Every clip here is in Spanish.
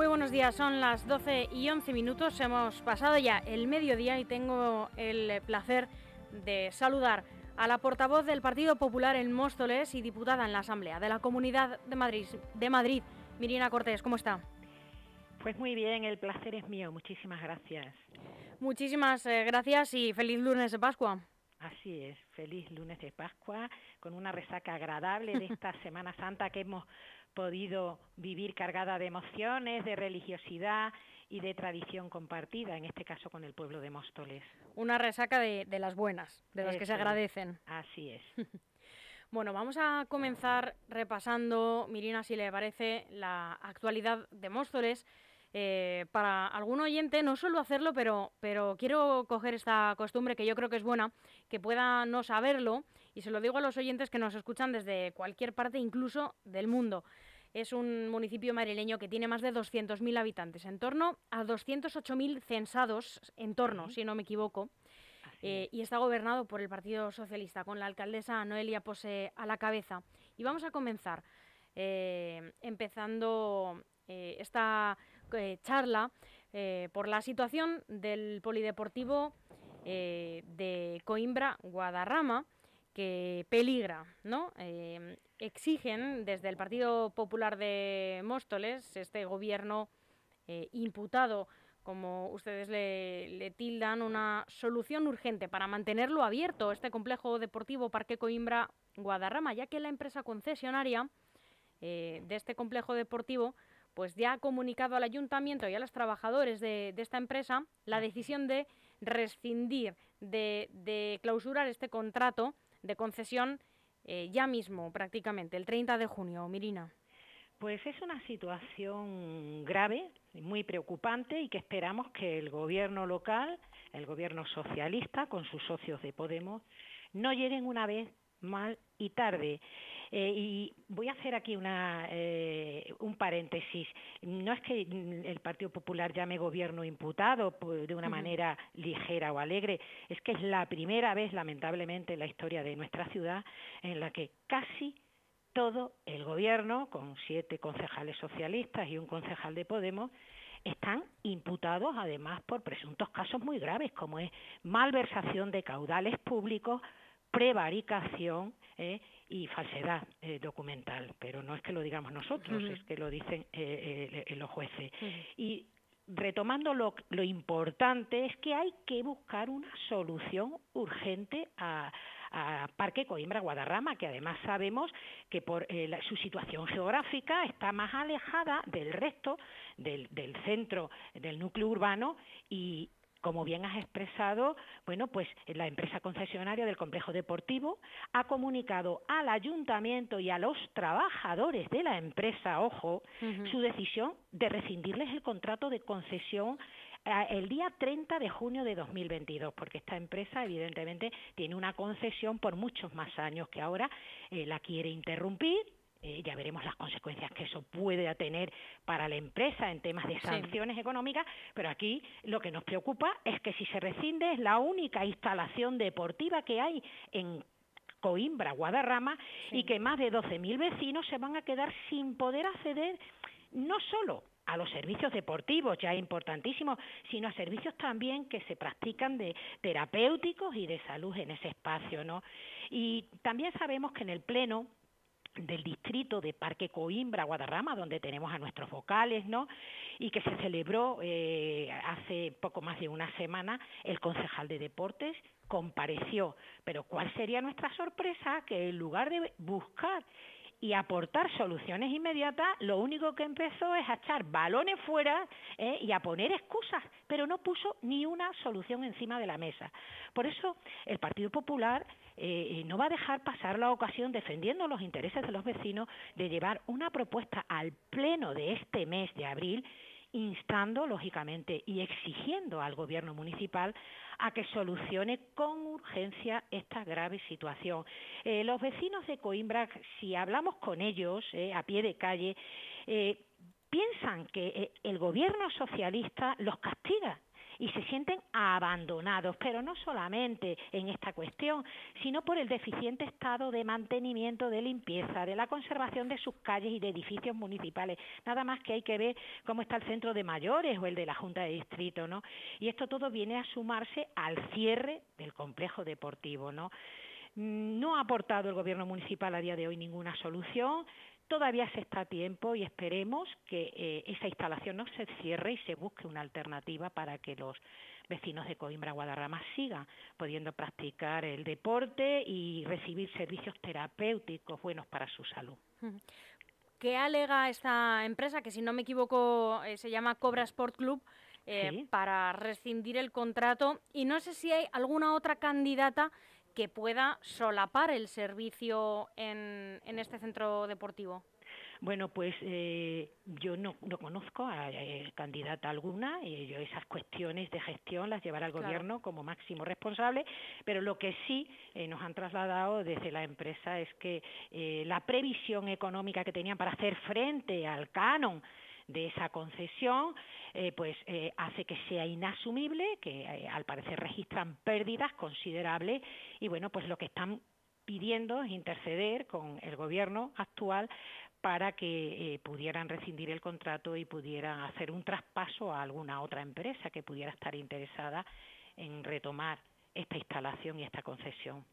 Muy buenos días, son las 12 y 11 minutos, hemos pasado ya el mediodía y tengo el placer de saludar a la portavoz del Partido Popular en Móstoles y diputada en la Asamblea de la Comunidad de Madrid, de Madrid Mirina Cortés. ¿Cómo está? Pues muy bien, el placer es mío. Muchísimas gracias. Muchísimas eh, gracias y feliz lunes de Pascua. Así es, feliz lunes de Pascua, con una resaca agradable de esta Semana Santa que hemos podido vivir cargada de emociones, de religiosidad y de tradición compartida, en este caso con el pueblo de Móstoles. Una resaca de, las buenas, de las que se agradecen. Así es. bueno, vamos a comenzar repasando, Mirina, si le parece, la actualidad de Móstoles. Eh, para algún oyente, no suelo hacerlo, pero, pero quiero coger esta costumbre que yo creo que es buena, que pueda no saberlo, y se lo digo a los oyentes que nos escuchan desde cualquier parte, incluso del mundo. Es un municipio madrileño que tiene más de 200.000 habitantes, en torno a 208.000 censados, en torno, si no me equivoco, eh, y está gobernado por el Partido Socialista, con la alcaldesa Noelia Pose a la cabeza. Y vamos a comenzar eh, empezando esta eh, charla eh, por la situación del polideportivo eh, de Coimbra, Guadarrama, que peligra, ¿no? exigen desde el Partido Popular de Móstoles, este gobierno imputado, como ustedes le, le, tildan, una solución urgente para mantenerlo abierto, este complejo deportivo Parque Coimbra Guadarrama, ya que la empresa concesionaria de este complejo deportivo pues ya ha comunicado al ayuntamiento y a los trabajadores de, esta empresa la decisión de rescindir, de, clausurar este contrato de concesión eh, ya mismo, prácticamente, el 30 de junio. Mirina. Pues es una situación grave, muy preocupante y que esperamos que el gobierno local, el gobierno socialista, con sus socios de Podemos, no lleguen una vez mal y tarde. Eh, y voy a hacer aquí una, eh, un paréntesis. No es que el Partido Popular llame gobierno imputado de una manera ligera o alegre, es que es la primera vez, lamentablemente, en la historia de nuestra ciudad en la que casi todo el gobierno, con siete concejales socialistas y un concejal de Podemos, están imputados además por presuntos casos muy graves, como es malversación de caudales públicos, prevaricación eh, y falsedad eh, documental, pero no es que lo digamos nosotros, es que lo dicen eh, los jueces. Y retomando lo, lo, importante es que hay que buscar una solución urgente a, Parque Coimbra Guadarrama, que además sabemos que por su situación geográfica está más alejada del resto del, del centro del núcleo urbano y, como bien has expresado, bueno, pues la empresa concesionaria del complejo deportivo ha comunicado al ayuntamiento y a los trabajadores de la empresa, ojo, su decisión de rescindirles el contrato de concesión eh, el día 30 de junio de 2022, porque esta empresa evidentemente tiene una concesión por muchos más años que ahora eh, la quiere interrumpir eh, ya veremos las consecuencias que eso puede tener para la empresa en temas de sanciones económicas, pero aquí lo que nos preocupa es que si se rescinde es la única instalación deportiva que hay en Coimbra, Guadarrama, y que más de 12.000 vecinos se van a quedar sin poder acceder no solo a los servicios deportivos, ya importantísimos, sino a servicios también que se practican de terapéuticos y de salud en ese espacio, ¿no? Y también sabemos que en el Pleno del distrito de Parque Coimbra, Guadarrama, donde tenemos a nuestros vocales, ¿no? Y que se celebró eh, hace poco más de una semana, el concejal de deportes compareció. Pero ¿cuál sería nuestra sorpresa? Que en lugar de buscar y aportar soluciones inmediatas, lo único que empezó es a echar balones fuera ¿eh? y a poner excusas, pero no puso ni una solución encima de la mesa. Por eso el Partido Popular eh, no va a dejar pasar la ocasión, defendiendo los intereses de los vecinos, de llevar una propuesta al Pleno de este mes de abril instando, lógicamente, y exigiendo al Gobierno municipal a que solucione con urgencia esta grave situación. Eh, los vecinos de Coimbra, si hablamos con ellos eh, a pie de calle, piensan que el Gobierno socialista los castiga y se sienten abandonados, pero no solamente en esta cuestión, sino por el deficiente estado de mantenimiento, de limpieza, de la conservación de sus calles y de edificios municipales. Nada más que hay que ver cómo está el centro de mayores o el de la Junta de Distrito, ¿no? Y esto todo viene a sumarse al cierre del complejo deportivo, ¿no? No ha aportado el gobierno municipal a día de hoy ninguna solución. Todavía se está a tiempo y esperemos que eh, esa instalación no se cierre y se busque una alternativa para que los vecinos de Coimbra Guadarrama sigan pudiendo practicar el deporte y recibir servicios terapéuticos buenos para su salud. ¿Qué alega esta empresa, que si no me equivoco eh, se llama Cobra Sport Club, eh, para rescindir el contrato? Y no sé si hay alguna otra candidata que pueda solapar el servicio en, este centro deportivo? Bueno, pues eh, yo no, conozco a eh, candidata alguna y yo esas cuestiones de gestión las llevará el gobierno como máximo responsable, pero lo que sí eh, nos han trasladado desde la empresa es que la previsión económica que tenían para hacer frente al canon de esa concesión, eh, pues eh, hace que sea inasumible, que eh, al parecer registran pérdidas considerables y bueno, pues lo que están pidiendo es interceder con el gobierno actual para que pudieran rescindir el contrato y pudieran hacer un traspaso a alguna otra empresa que pudiera estar interesada en retomar esta instalación y esta concesión.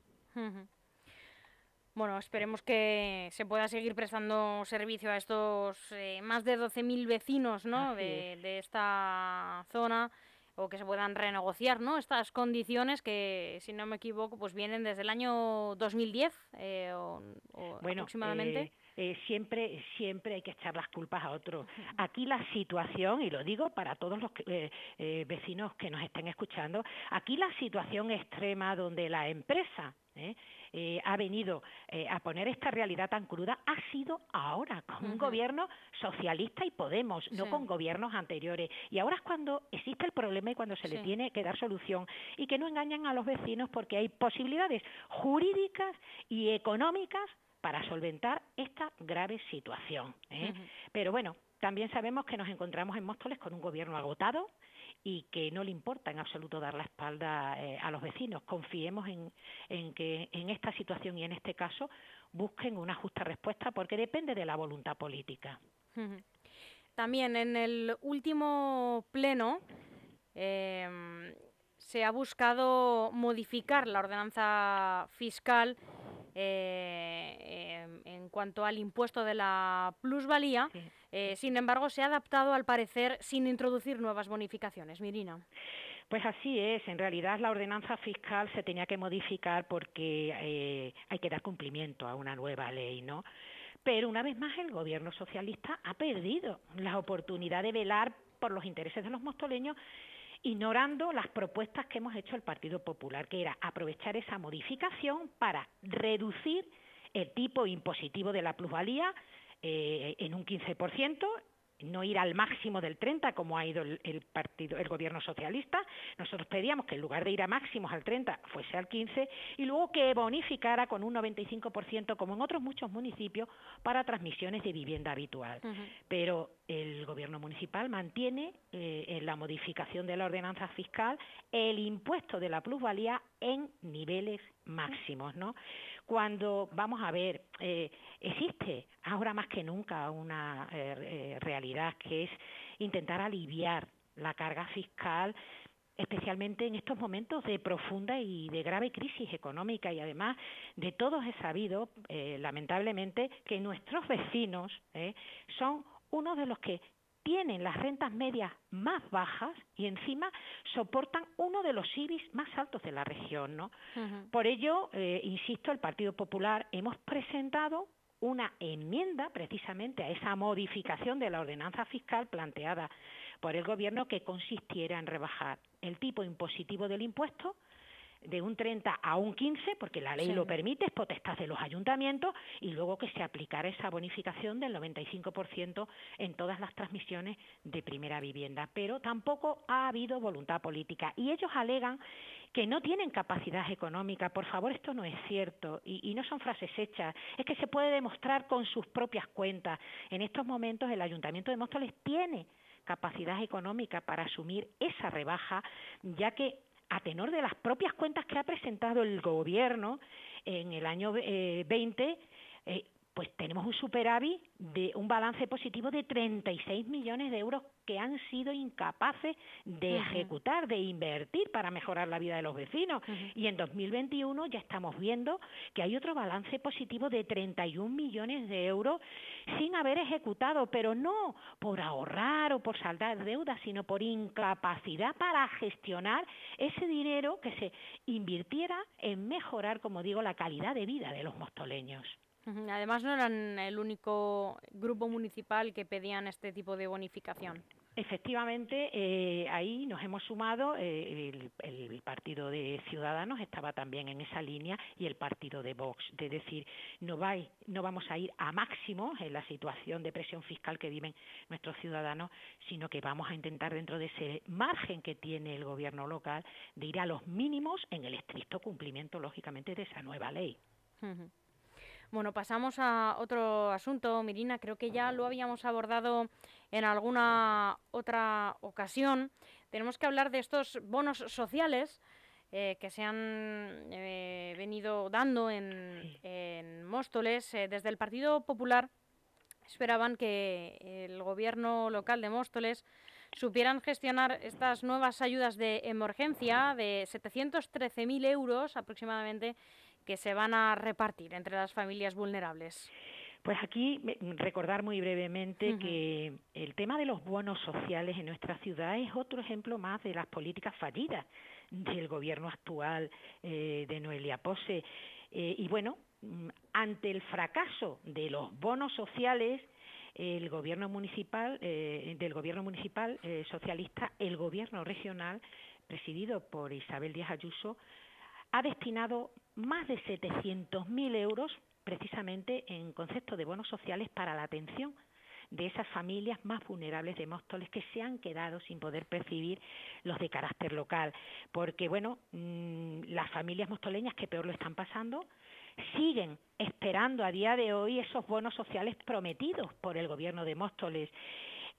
Bueno, esperemos que se pueda seguir prestando servicio a estos eh, más de 12.000 vecinos ¿no? de, de, esta zona o que se puedan renegociar ¿no? estas condiciones que, si no me equivoco, pues vienen desde el año 2010 eh, o, bueno, aproximadamente. Eh, siempre, siempre hay que echar las culpas a otros. Aquí la situación, y lo digo para todos los vecinos que nos estén escuchando, aquí la situación extrema donde la empresa ¿eh? Eh, ha venido eh, a poner esta realidad tan cruda ha sido ahora, con un gobierno socialista y Podemos, no con gobiernos anteriores. Y ahora es cuando existe el problema y cuando se le tiene que dar solución y que no engañan a los vecinos porque hay posibilidades jurídicas y económicas para solventar esta grave situación. Pero bueno, también sabemos que nos encontramos en Móstoles con un gobierno agotado, y que no le importa en absoluto dar la espalda eh, a los vecinos. Confiemos en, en que en esta situación y en este caso busquen una justa respuesta porque depende de la voluntad política. También en el último pleno em, se ha buscado modificar la ordenanza fiscal eh, em, en cuanto al impuesto de la plusvalía. Eh, sin embargo, se ha adaptado al parecer sin introducir nuevas bonificaciones. Mirina. Pues así es. En realidad la ordenanza fiscal se tenía que modificar porque eh, hay que dar cumplimiento a una nueva ley, ¿no? Pero una vez más el gobierno socialista ha perdido la oportunidad de velar por los intereses de los mostoleños ignorando las propuestas que hemos hecho el Partido Popular, que era aprovechar esa modificación para reducir el tipo impositivo de la plusvalía eh, en un 15%, no ir al máximo del 30 como ha ido el, partido el gobierno socialista. Nosotros pedíamos que en lugar de ir a máximos al 30 fuese al 15 y luego que bonificara con un 95% como en otros muchos municipios para transmisiones de vivienda habitual. Pero el gobierno municipal mantiene eh, en la modificación de la ordenanza fiscal el impuesto de la plusvalía en niveles máximos no cuando, vamos a ver, eh, existe ahora más que nunca una eh, eh, realidad que es intentar aliviar la carga fiscal especialmente en estos momentos de profunda y de grave crisis económica y además de todos he sabido, lamentablemente, que nuestros vecinos son uno de los que tienen las rentas medias más bajas y encima soportan uno de los IBIs más altos de la región, ¿no? Por ello, eh, insisto, el Partido Popular hemos presentado una enmienda precisamente a esa modificación de la ordenanza fiscal planteada por el Gobierno que consistiera en rebajar el tipo impositivo del impuesto de un 30 a un 15, porque la ley lo permite, es potestad de los ayuntamientos, y luego que se aplicara esa bonificación del 95% en todas las transmisiones de primera vivienda. Pero tampoco ha habido voluntad política. Y ellos alegan que no tienen capacidad económica. Por favor, esto no es cierto y, y, no son frases hechas. Es que se puede demostrar con sus propias cuentas. En estos momentos el Ayuntamiento de Móstoles tiene capacidad económica para asumir esa rebaja, ya que a tenor de las propias cuentas que ha presentado el gobierno en el año 20, eh, pues tenemos un superávit de un balance positivo de 36 millones de euros que han sido incapaces de ejecutar, de invertir para mejorar la vida de los vecinos. Y en 2021 ya estamos viendo que hay otro balance positivo de 31 millones de euros sin haber ejecutado, pero no por ahorrar o por saldar deudas, sino por incapacidad para gestionar ese dinero que se invirtiera en mejorar, como digo, la calidad de vida de los mostoleños. Además, no eran el único grupo municipal que pedían este tipo de bonificación. Efectivamente, eh, ahí nos hemos sumado, eh, el, Partido de Ciudadanos estaba también en esa línea y el Partido de Vox, de decir, no, no vamos a ir a máximo en la situación de presión fiscal que viven nuestros ciudadanos, sino que vamos a intentar dentro de ese margen que tiene el gobierno local de ir a los mínimos en el estricto cumplimiento, lógicamente, de esa nueva ley. Bueno, pasamos a otro asunto, Mirina. Creo que ya lo habíamos abordado en alguna otra ocasión. Tenemos que hablar de estos bonos sociales eh, que se han eh, venido dando en, Móstoles. Eh, desde el Partido Popular esperaban que el gobierno local de Móstoles supieran gestionar estas nuevas ayudas de emergencia de 713.000 euros aproximadamente que se van a repartir entre las familias vulnerables? Pues aquí recordar muy brevemente que el tema de los bonos sociales en nuestra ciudad es otro ejemplo más de las políticas fallidas del gobierno actual eh, de Noelia Pose. Eh, y bueno, mm, ante el fracaso de los bonos sociales, el gobierno municipal, eh, del gobierno municipal socialista, el gobierno regional, presidido por Isabel Díaz Ayuso, ha destinado más de 700.000 euros precisamente en concepto de bonos sociales para la atención de esas familias más vulnerables de Móstoles que se han quedado sin poder percibir los de carácter local. Porque, bueno, mm, las familias mostoleñas que peor lo están pasando siguen esperando a día de hoy esos bonos sociales prometidos por el gobierno de Móstoles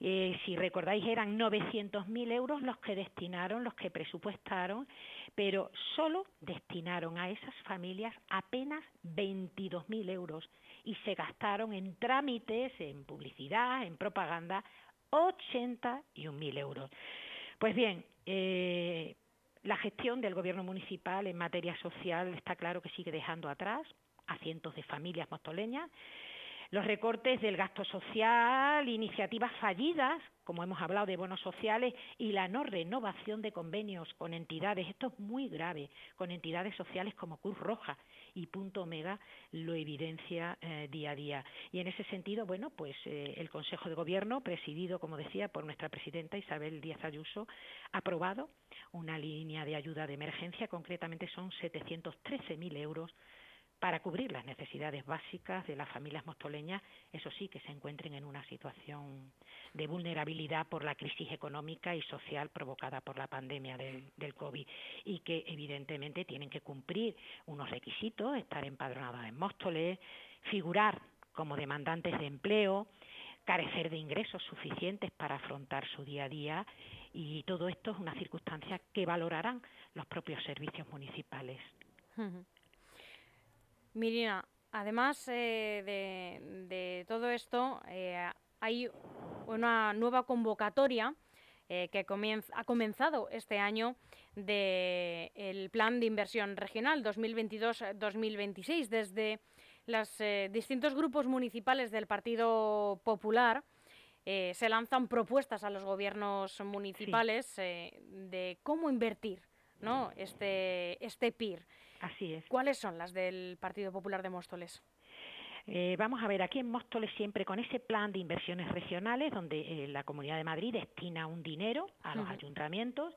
eh, si recordáis, eran 900.000 euros los que destinaron, los que presupuestaron, pero solo destinaron a esas familias apenas 22.000 euros y se gastaron en trámites, en publicidad, en propaganda, 81.000 euros. Pues bien, eh, la gestión del gobierno municipal en materia social está claro que sigue dejando atrás a cientos de familias mostoleñas los recortes del gasto social, iniciativas fallidas, como hemos hablado de bonos sociales, y la no renovación de convenios con entidades, esto es muy grave, con entidades sociales como Cruz Roja y Punto Omega lo evidencia eh, día a día. Y en ese sentido, bueno, pues eh, el Consejo de Gobierno, presidido, como decía, por nuestra presidenta Isabel Díaz Ayuso, ha aprobado una línea de ayuda de emergencia, concretamente son 713.000 euros para cubrir las necesidades básicas de las familias mostoleñas, eso sí, que se encuentren en una situación de vulnerabilidad por la crisis económica y social provocada por la pandemia del, COVID y que evidentemente tienen que cumplir unos requisitos, estar empadronadas en Móstoles, figurar como demandantes de empleo, carecer de ingresos suficientes para afrontar su día a día y todo esto es una circunstancia que valorarán los propios servicios municipales. Mirina, además eh, de, todo esto, eh, hay una nueva convocatoria eh, que ha comenzado este año del Plan de Inversión Regional 2022-2026 desde los distintos grupos municipales del Partido Popular. se lanzan propuestas a los gobiernos municipales de cómo invertir ¿no? este, este PIR. Así es. ¿Cuáles son las del Partido Popular de Móstoles? Eh, vamos a ver, aquí en Móstoles siempre con ese plan de inversiones regionales, donde eh, la Comunidad de Madrid destina un dinero a los ayuntamientos.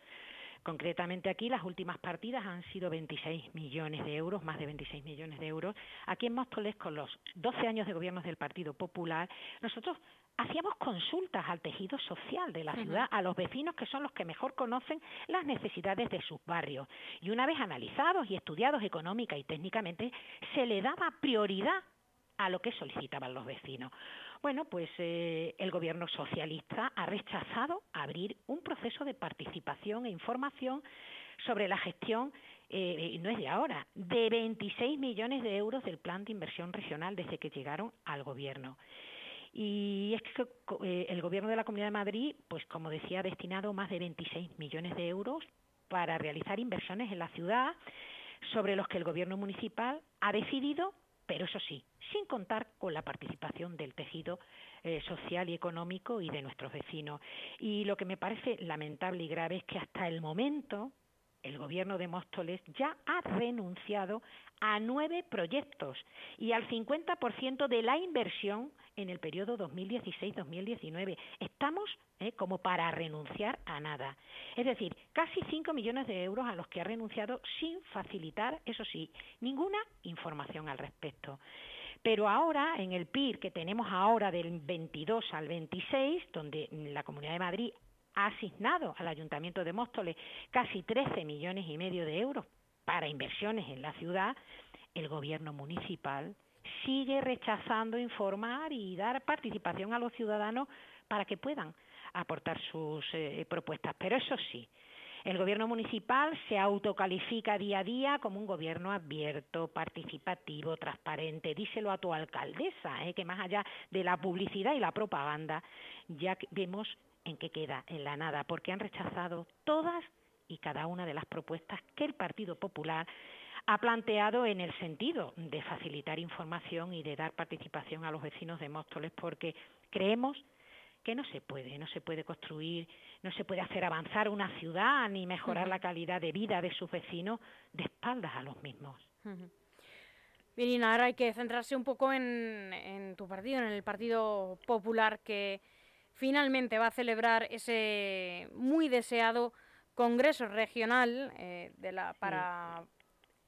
Concretamente aquí las últimas partidas han sido 26 millones de euros, más de 26 millones de euros. Aquí en Móstoles, con los 12 años de gobierno del Partido Popular, nosotros hacíamos consultas al tejido social de la ciudad, a los vecinos que son los que mejor conocen las necesidades de sus barrios. Y una vez analizados y estudiados económica y técnicamente, se le daba prioridad a lo que solicitaban los vecinos. Bueno, pues eh, el gobierno socialista ha rechazado abrir un proceso de participación e información sobre la gestión, eh, no es de ahora, de 26 millones de euros del plan de inversión regional desde que llegaron al gobierno. Y es que eh, el gobierno de la Comunidad de Madrid, pues como decía, ha destinado más de 26 millones de euros para realizar inversiones en la ciudad sobre los que el gobierno municipal ha decidido, pero eso sí, sin contar con la participación del tejido eh, social y económico y de nuestros vecinos. Y lo que me parece lamentable y grave es que hasta el momento el gobierno de Móstoles ya ha renunciado a nueve proyectos y al 50% de la inversión en el periodo 2016-2019. Estamos eh, como para renunciar a nada. Es decir, casi 5 millones de euros a los que ha renunciado sin facilitar, eso sí, ninguna información al respecto. Pero ahora, en el PIR que tenemos ahora del 22 al 26, donde la Comunidad de Madrid ha asignado al Ayuntamiento de Móstoles casi 13 millones y medio de euros para inversiones en la ciudad, el gobierno municipal sigue rechazando informar y dar participación a los ciudadanos para que puedan aportar sus eh, propuestas. Pero eso sí, el gobierno municipal se autocalifica día a día como un gobierno abierto, participativo, transparente. Díselo a tu alcaldesa, eh, que más allá de la publicidad y la propaganda, ya vemos en qué queda, en la nada, porque han rechazado todas y cada una de las propuestas que el Partido Popular ha planteado en el sentido de facilitar información y de dar participación a los vecinos de Móstoles, porque creemos que no se puede, no se puede construir, no se puede hacer avanzar una ciudad ni mejorar la calidad de vida de sus vecinos de espaldas a los mismos. Bien, ahora hay que centrarse un poco en, en, tu partido, en el Partido Popular, que finalmente va a celebrar ese muy deseado Congreso Regional eh, de la, para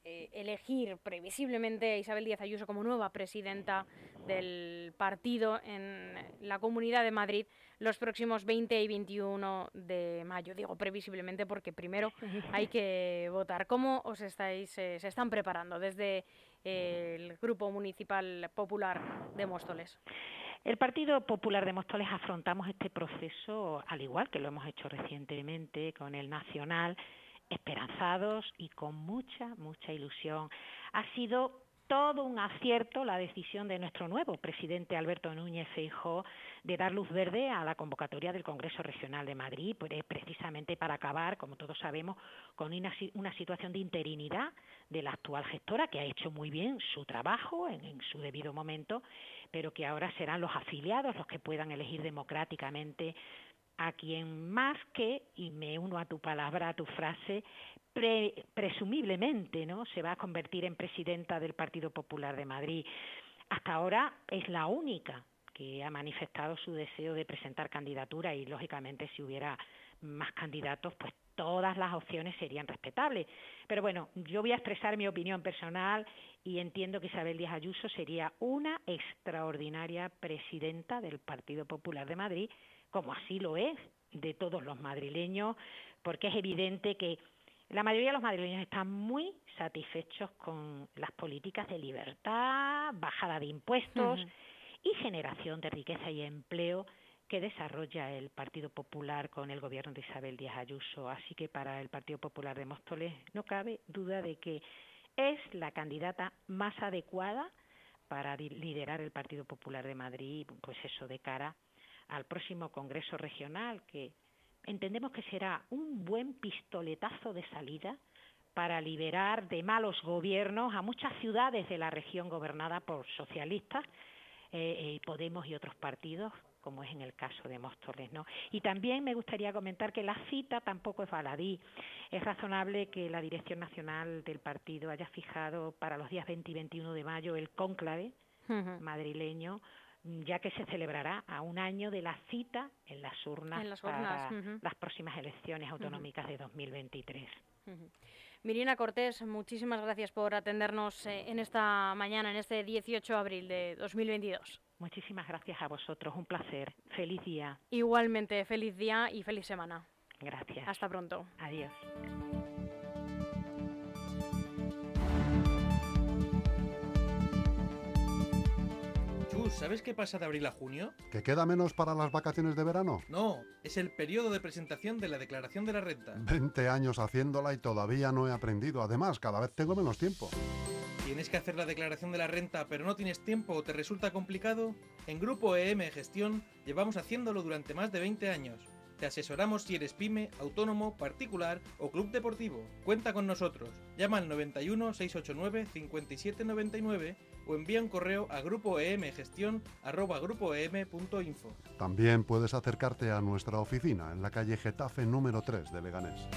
eh, elegir previsiblemente a Isabel Díaz Ayuso como nueva presidenta del partido en la Comunidad de Madrid los próximos 20 y 21 de mayo. Digo previsiblemente porque primero hay que votar. ¿Cómo os estáis, eh, se están preparando desde el Grupo Municipal Popular de Móstoles? El Partido Popular de Móstoles afrontamos este proceso, al igual que lo hemos hecho recientemente con el Nacional, esperanzados y con mucha, mucha ilusión. Ha sido todo un acierto la decisión de nuestro nuevo presidente Alberto Núñez Feijóo de dar luz verde a la convocatoria del Congreso Regional de Madrid, pues, precisamente para acabar, como todos sabemos, con una, situación de interinidad de la actual gestora que ha hecho muy bien su trabajo en su debido momento, pero que ahora serán los afiliados los que puedan elegir democráticamente a quien más que, y me uno a tu palabra, a tu frase, presumiblemente ¿no? se va a convertir en presidenta del Partido Popular de Madrid. Hasta ahora es la única que ha manifestado su deseo de presentar candidatura y lógicamente si hubiera más candidatos pues todas las opciones serían respetables. Pero bueno, yo voy a expresar mi opinión personal y entiendo que Isabel Díaz Ayuso sería una extraordinaria presidenta del Partido Popular de Madrid como así lo es de todos los madrileños, porque es evidente que la mayoría de los madrileños están muy satisfechos con las políticas de libertad, bajada de impuestos y generación de riqueza y empleo que desarrolla el Partido Popular con el gobierno de Isabel Díaz Ayuso. Así que para el Partido Popular de Móstoles no cabe duda de que es la candidata más adecuada para liderar el Partido Popular de Madrid, pues eso de cara al próximo Congreso Regional, que entendemos que será un buen pistoletazo de salida para liberar de malos gobiernos a muchas ciudades de la región gobernada por socialistas, eh, eh, Podemos y otros partidos, como es en el caso de Móstoles. ¿no? Y también me gustaría comentar que la cita tampoco es baladí. Es razonable que la Dirección Nacional del partido haya fijado para los días 20 y 21 de mayo el cónclave madrileño ya que se celebrará a un año de la cita en las urnas, para las próximas elecciones autonómicas de 2023. Mirina Cortés, muchísimas gracias por atendernos eh, en esta mañana, en este 18 de abril de 2022. Muchísimas gracias a vosotros, un placer. Feliz día. Igualmente, feliz día y feliz semana. Gracias. Hasta pronto. Adiós. Jesús, ¿sabes qué pasa de abril a junio? ¿Que queda menos para las vacaciones de verano? No, es el periodo de presentación de la declaración de la renta. 20 años haciéndola y todavía no he aprendido. Además, cada vez tengo menos tiempo. ¿Tienes que hacer la declaración de la renta pero no tienes tiempo o te resulta complicado? En Grupo EM Gestión llevamos haciéndolo durante más de 20 años. Te asesoramos si eres pyme, autónomo, particular o club deportivo. Cuenta con nosotros. Llama al 91 689 5799 o envía un correo a grupoemgestión@grupoem.info. También puedes acercarte a nuestra oficina en la calle Getafe número 3 de Leganés.